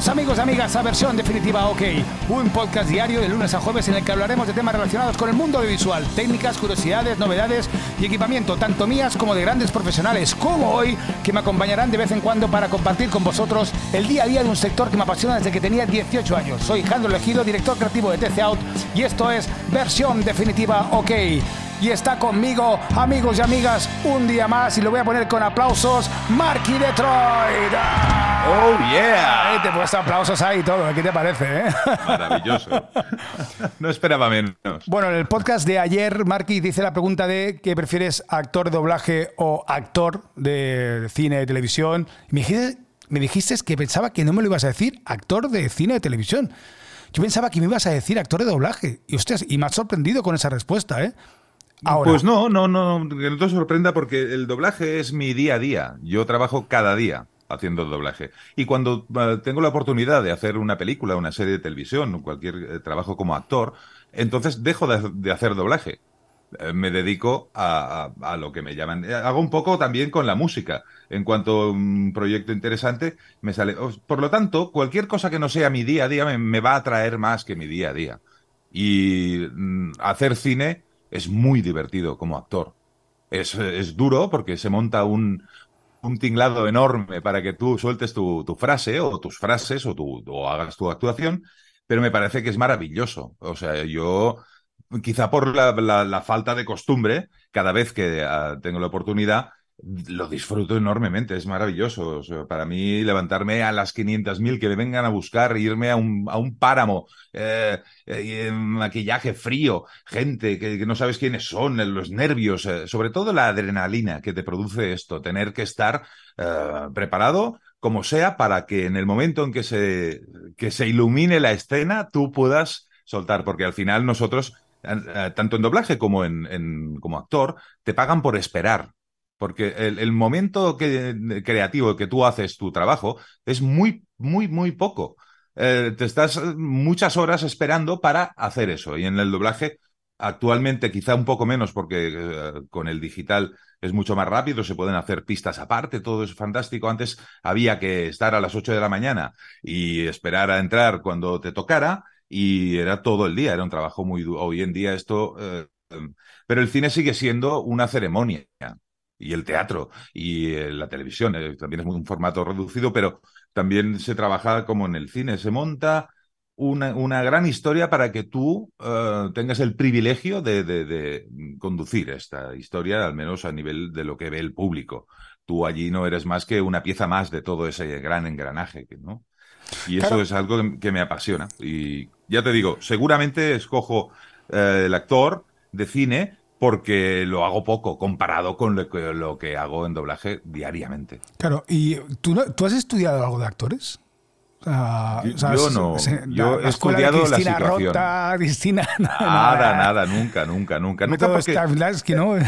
Bienvenidos amigos amigas a Versión Definitiva OK, un podcast diario de lunes a jueves en el que hablaremos de temas relacionados con el mundo audiovisual, técnicas, curiosidades, novedades y equipamiento, tanto mías como de grandes profesionales, como hoy, que me acompañarán de vez en cuando para compartir con vosotros el día a día de un sector que me apasiona desde que tenía 18 años. Soy Jandro Elegido, director creativo de TC Out y esto es Versión Definitiva OK y está conmigo, amigos y amigas, un día más y lo voy a poner con aplausos, Marky Detroit. Oh, yeah. te he puesto aplausos ahí y todo, ¿qué te parece? Eh? Maravilloso. No esperaba menos. Bueno, en el podcast de ayer, Marky dice la pregunta de ¿qué prefieres, actor de doblaje o actor de cine de televisión? me dijiste, me dijiste que pensaba que no me lo ibas a decir, actor de cine de televisión. Yo pensaba que me ibas a decir actor de doblaje. Y ustedes, y me has sorprendido con esa respuesta, ¿eh? Pues no, no, no, que no te sorprenda porque el doblaje es mi día a día. Yo trabajo cada día haciendo doblaje. Y cuando eh, tengo la oportunidad de hacer una película, una serie de televisión, cualquier eh, trabajo como actor, entonces dejo de, hacer doblaje. Eh, me dedico a, lo que me llaman. Hago un poco también con la música. En cuanto a un proyecto interesante, me sale. Por lo tanto, cualquier cosa que no sea mi día a día me, va a atraer más que mi día a día. Y mm, hacer cine es muy divertido como actor. Es, es duro porque se monta un, un tinglado enorme para que tú sueltes tu, frase o tus frases o, tu, o hagas tu actuación, pero me parece que es maravilloso. O sea, yo, quizá por la, la, falta de costumbre, cada vez que ah, tengo la oportunidad, lo disfruto enormemente, es maravilloso. para mí, levantarme a las 500.000 que me vengan a buscar, irme a un, a un páramo, eh, eh maquillaje frío, gente que, no sabes quiénes son, los nervios, eh, sobre todo la adrenalina que te produce esto, tener que estar eh, preparado como sea para que en el momento en que se, que se ilumine la escena tú puedas soltar, porque al final nosotros, tanto en doblaje como en, en como actor, te pagan por esperar porque el, momento que, creativo que tú haces tu trabajo es muy, muy, muy poco. Eh, te estás muchas horas esperando para hacer eso. Y en el doblaje, actualmente quizá un poco menos, porque eh, con el digital es mucho más rápido, se pueden hacer pistas aparte, todo es fantástico. Antes había que estar a las 8 de la mañana y esperar a entrar cuando te tocara, y era todo el día, era un trabajo muy duro. Hoy en día esto. Eh, pero el cine sigue siendo una ceremonia y el teatro y eh, la televisión. Eh, también es un formato reducido, pero también se trabaja como en el cine. Se monta una, una gran historia para que tú eh, tengas el privilegio de, de, conducir esta historia, al menos a nivel de lo que ve el público. Tú allí no eres más que una pieza más de todo ese gran engranaje, ¿no? Y eso es algo que me apasiona. Y ya te digo, seguramente escojo el actor de cine porque lo hago poco comparado con lo que, hago en doblaje diariamente. Claro, ¿y tú, tú has estudiado algo de actores? yo, no, yo he estudiado la situación. Rota, Cristina, nada, nada, nunca, nunca, nunca. nunca porque, ¿no? Eh,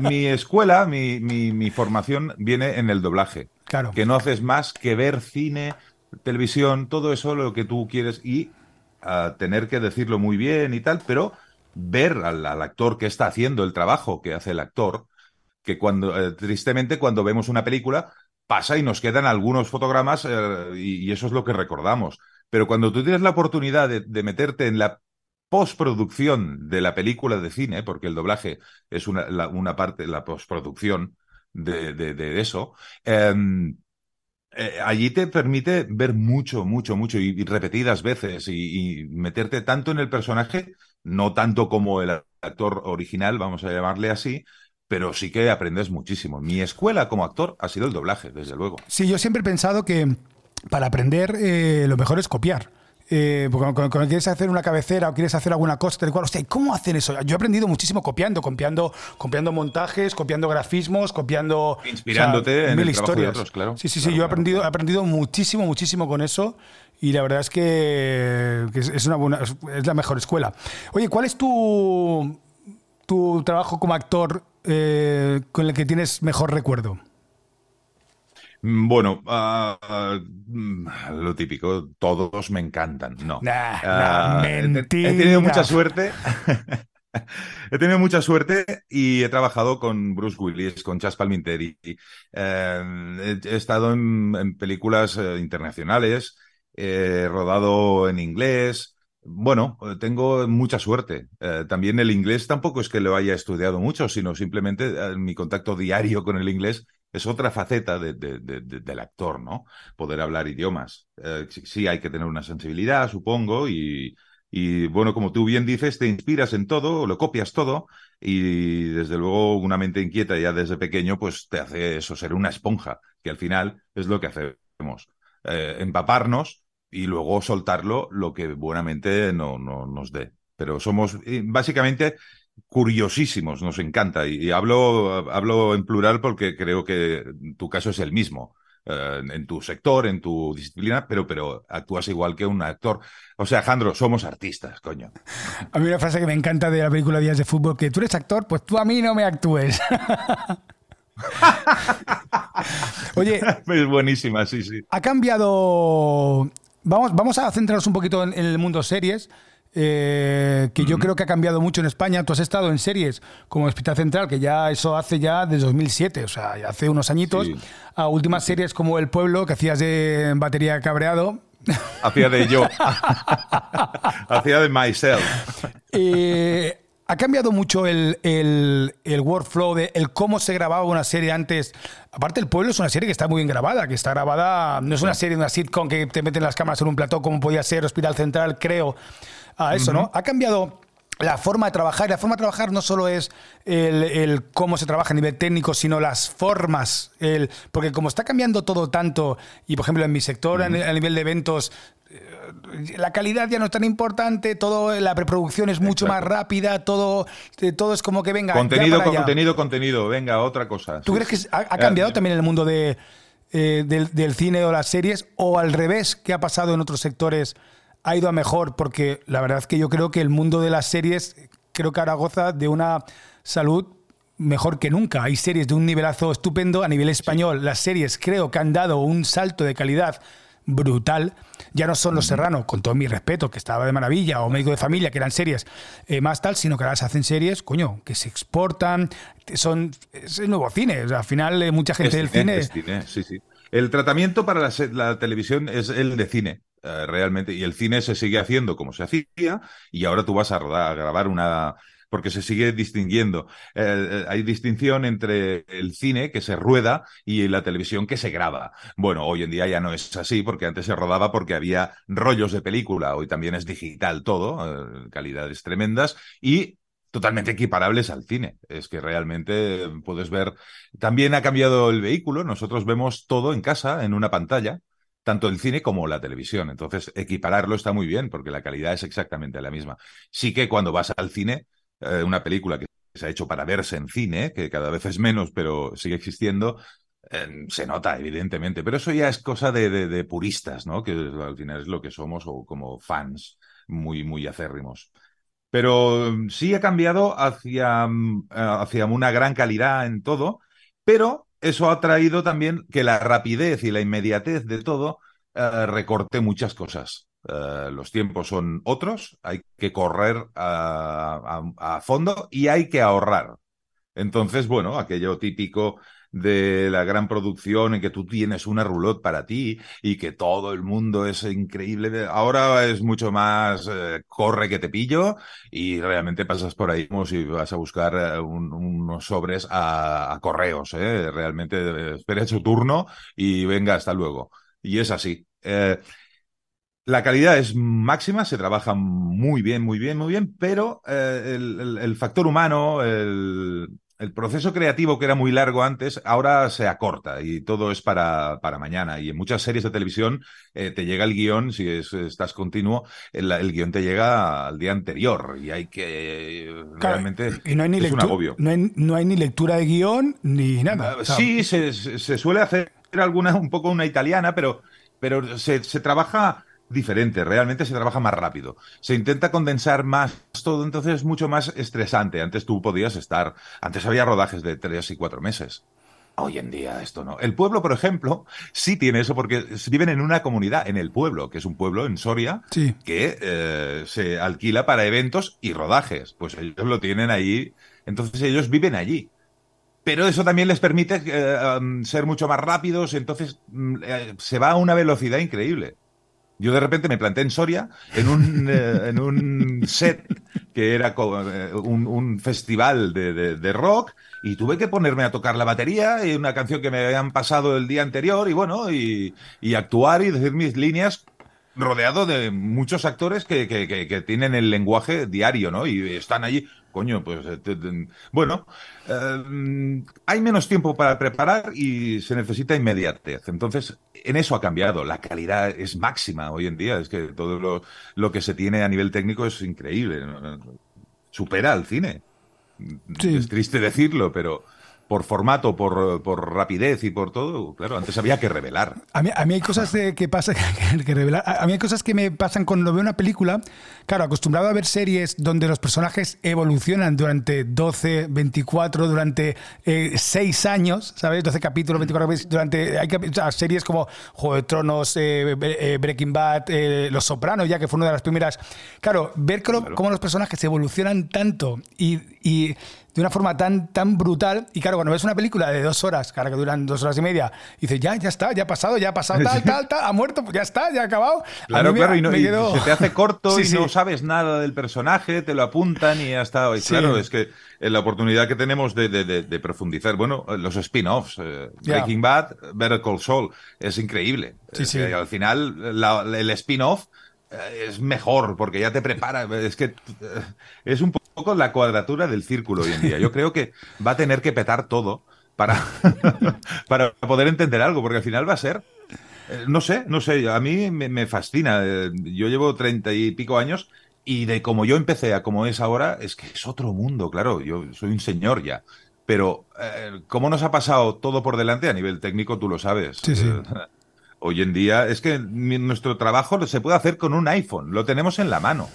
mi escuela, mi, mi, mi, formación viene en el doblaje. Claro. Que no haces más que ver cine, televisión, todo eso lo que tú quieres y uh, tener que decirlo muy bien y tal, pero ver al, actor que está haciendo el trabajo que hace el actor, que cuando, eh, tristemente, cuando vemos una película, pasa y nos quedan algunos fotogramas eh, y, eso es lo que recordamos. Pero cuando tú tienes la oportunidad de, meterte en la postproducción de la película de cine, porque el doblaje es una, una parte, la postproducción de, eso, em, eh, allí te permite ver mucho, mucho, mucho y, repetidas veces y, meterte tanto en el personaje no tanto como el actor original, vamos a llamarle así, pero sí que aprendes muchísimo. Mi escuela como actor ha sido el doblaje, desde luego. Sí, yo siempre he pensado que para aprender eh, lo mejor es copiar. Eh, porque cuando, quieres hacer una cabecera o quieres hacer alguna cosa, te hostia, ¿cómo hacen eso? Yo he aprendido muchísimo copiando, copiando, copiando montajes, copiando grafismos, copiando. Inspirándote en mil historias. otros, claro. Sí, sí, sí. yo he aprendido, he aprendido muchísimo, muchísimo con eso y la verdad es que, es, una buena, es la mejor escuela. Oye, ¿cuál es tu, tu trabajo como actor eh, con el que tienes mejor recuerdo? Mm, bueno, mm, lo típico, todos me encantan. No. Ah, he, tenido mucha suerte. He tenido mucha suerte y he trabajado con Bruce Willis, con Chas Palminteri. Eh, he, estado en, películas eh, internacionales, he rodado en inglés. Bueno, tengo mucha suerte. Eh, también el inglés tampoco es que lo haya estudiado mucho, sino simplemente mi contacto diario con el inglés es otra faceta del actor, ¿no? Poder hablar idiomas. sí, hay que tener una sensibilidad, supongo, y, bueno, como tú bien dices, te inspiras en todo, lo copias todo y desde luego una mente inquieta ya desde pequeño pues te hace eso, ser una esponja, que al final es lo que hacemos, eh, empaparnos y luego soltarlo lo que buenamente no, no nos dé. Pero somos básicamente curiosísimos, nos encanta y, y hablo, hablo en plural porque creo que tu caso es el mismo. Eh, en tu sector, en tu disciplina, pero, pero actúas igual que un actor. O sea, Jandro, somos artistas, coño. A mí una frase que me encanta de la película Días de Fútbol, que tú eres actor, pues tú a mí no me actúes. Oye. Es buenísima, sí, sí. Ha cambiado. Vamos, vamos a centrarnos un poquito en el mundo series. Eh, que yo creo que ha cambiado mucho en España. Tú has estado en series como Hospital Central, que ya eso hace ya desde 2007, o sea, hace unos añitos, a últimas series como El Pueblo, que hacías de batería cabreado. Hacía de yo. Hacía de myself. Eh, ha cambiado mucho el, el, el, workflow de el cómo se grababa una serie antes. Aparte, El Pueblo es una serie que está muy bien grabada, que está grabada, no es una serie de una sitcom que te meten las cámaras en un plató como podía ser Hospital Central, creo a eso, ¿no? Ha cambiado la forma de trabajar. Y la forma de trabajar no solo es el, cómo se trabaja a nivel técnico, sino las formas. El, porque como está cambiando todo tanto, y por ejemplo en mi sector, a nivel de eventos, la calidad ya no es tan importante, todo la preproducción es mucho más rápida, todo, eh, todo es como que venga. Contenido, contenido, contenido, venga, otra cosa. ¿Tú crees que ha, eh, cambiado también el mundo de, del, del, cine o las series? ¿O al revés, qué ha pasado en otros sectores? ha ido a mejor, porque la verdad es que yo creo que el mundo de las series, creo que ahora goza de una salud mejor que nunca. Hay series de un nivelazo estupendo a nivel español. Las series creo que han dado un salto de calidad brutal. Ya no son Los Serrano, con todo mi respeto, que estaba de maravilla, o Médico de Familia, que eran series eh, más tal, sino que ahora se hacen series, coño, que se exportan, son es el nuevo cine. al final, eh, mucha gente del cine. sí, sí. El tratamiento para la, televisión es el de cine. Eh, realmente, y el cine se sigue haciendo como se hacía, y ahora tú vas a, grabar una, porque se sigue distinguiendo. Eh, eh, hay distinción entre el cine que se rueda y la televisión que se graba. Bueno, hoy en día ya no es así, porque antes se rodaba porque había rollos de película, hoy también es digital todo, calidades tremendas, y totalmente equiparables al cine. Es que realmente puedes ver, también ha cambiado el vehículo, nosotros vemos todo en casa, en una pantalla tanto el cine como la televisión. Entonces, equipararlo está muy bien porque la calidad es exactamente la misma. Sí que cuando vas al cine, eh, una película que se ha hecho para verse en cine, que cada vez es menos, pero sigue existiendo, eh, se nota, evidentemente. Pero eso ya es cosa de, puristas, ¿no? Que al final es lo que somos o como fans muy, muy acérrimos. Pero mm, sí ha cambiado hacia, mm, hacia una gran calidad en todo, pero eso ha traído también que la rapidez y la inmediatez de todo eh, recorte muchas cosas. Eh, los tiempos son otros, hay que correr a, fondo y hay que ahorrar. Entonces, bueno, aquello típico de la gran producción en que tú tienes una roulotte para ti y que todo el mundo es increíble. Ahora es mucho más eh, corre que te pillo y realmente pasas por ahí como si vas a buscar eh, unos sobres a, correos. Realmente espera su turno y venga, hasta luego. Y es así. La calidad es máxima, se trabaja muy bien, muy bien, muy bien, pero el, factor humano, el, el proceso creativo que era muy largo antes, ahora se acorta y todo es para, para mañana. Y en muchas series de televisión eh, te llega el guion, si estás continuo, el, guion te llega al día anterior y hay que realmente y no hay ni es un agobio. No hay, no hay, ni lectura de guion ni nada. sí, se, se, suele hacer alguna, un poco una italiana, pero, pero se, se trabaja diferente, realmente se trabaja más rápido. Se intenta condensar más todo, entonces es mucho más estresante. Antes tú podías estar, antes había rodajes de tres y cuatro meses. Hoy en día esto no. El pueblo, por ejemplo, sí tiene eso porque viven en una comunidad, en el pueblo, que es un pueblo en Soria, que eh, se alquila para eventos y rodajes. Pues ellos lo tienen ahí, entonces ellos viven allí. Pero eso también les permite eh, ser mucho más rápidos, entonces mm, eh, se va a una velocidad increíble. Yo de repente me planté en Soria, en un, en un set que era un, un festival de, de rock, y tuve que ponerme a tocar la batería y una canción que me habían pasado el día anterior y bueno, y, actuar y decir mis líneas rodeado de muchos actores que, que, tienen el lenguaje diario, ¿no? Y están allí, coño, pues eh, bueno, eh, hay menos tiempo para preparar y se necesita inmediatez. Entonces, en eso ha cambiado. La calidad es máxima hoy en día. Es que todo lo, lo que se tiene a nivel técnico es increíble. Supera al cine. Es triste decirlo, pero por formato, por, por, rapidez y por todo, claro, antes había que revelar. A mí, a mí hay cosas que pasan que, revelar. A mí hay cosas que me pasan cuando veo una película. Claro, acostumbrado a ver series donde los personajes evolucionan durante 12, 24, durante 6 eh, años, ¿sabes? 12 capítulos, 24 capítulos, durante hay series como Juego de Tronos, eh, eh, Breaking Bad, Los Sopranos, ya que fue una de las primeras. Claro, ver cómo, cómo los personajes evolucionan tanto y, y de una forma tan, tan brutal. Y claro, cuando ves una película de dos horas, cara que duran dos horas y media, y dices, ya, ya está, ya ha pasado, ya ha pasado, tal, tal, tal, ha muerto, ya está, ya ha acabado. Claro, claro, y, no, se te hace corto y no sabes nada del personaje, te lo apuntan y ya está. Y claro, es que la oportunidad que tenemos de, de, profundizar, bueno, los spin-offs, eh, Breaking Bad, Better Call Saul, es increíble. Sí, sí. al final, el spin-off eh, es mejor porque ya te prepara. Es que eh, es un poco la cuadratura del círculo hoy en día. Yo creo que va a tener que petar todo para, para poder entender algo, porque al final va a ser. Eh, no sé, no sé, a mí me, fascina. Yo llevo treinta y pico años y de como yo empecé a como es ahora, es que es otro mundo, claro. Yo soy un señor ya. Pero, ¿cómo nos ha pasado todo por delante a nivel técnico? Tú lo sabes. Sí, sí. Hoy en día es que nuestro trabajo se puede hacer con un iPhone, lo tenemos en la mano.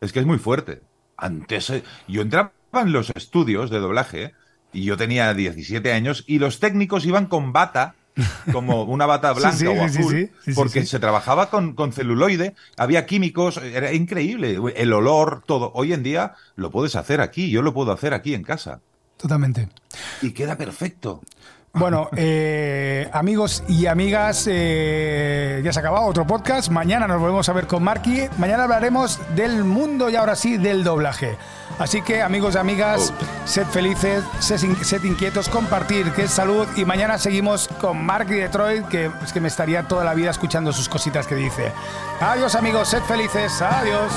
Es que es muy fuerte. Antes eh, yo entraba en los estudios de doblaje y yo tenía 17 años y los técnicos iban con bata, como una bata blanca o azul, porque se trabajaba con, con, celuloide, había químicos, era increíble, el olor, todo. Hoy en día lo puedes hacer aquí, yo lo puedo hacer aquí en casa. Totalmente. Y queda perfecto. Bueno, eh, amigos y amigas, eh, ya se ha acabado otro podcast. Mañana nos volvemos a ver con Marky. Mañana hablaremos del mundo y ahora sí del doblaje. Así que, amigos y amigas, oh. sed felices, sed, inquietos, compartir, que es salud. Y mañana seguimos con Marky Detroit, que es que me estaría toda la vida escuchando sus cositas que dice. Adiós, amigos, sed felices. Adiós.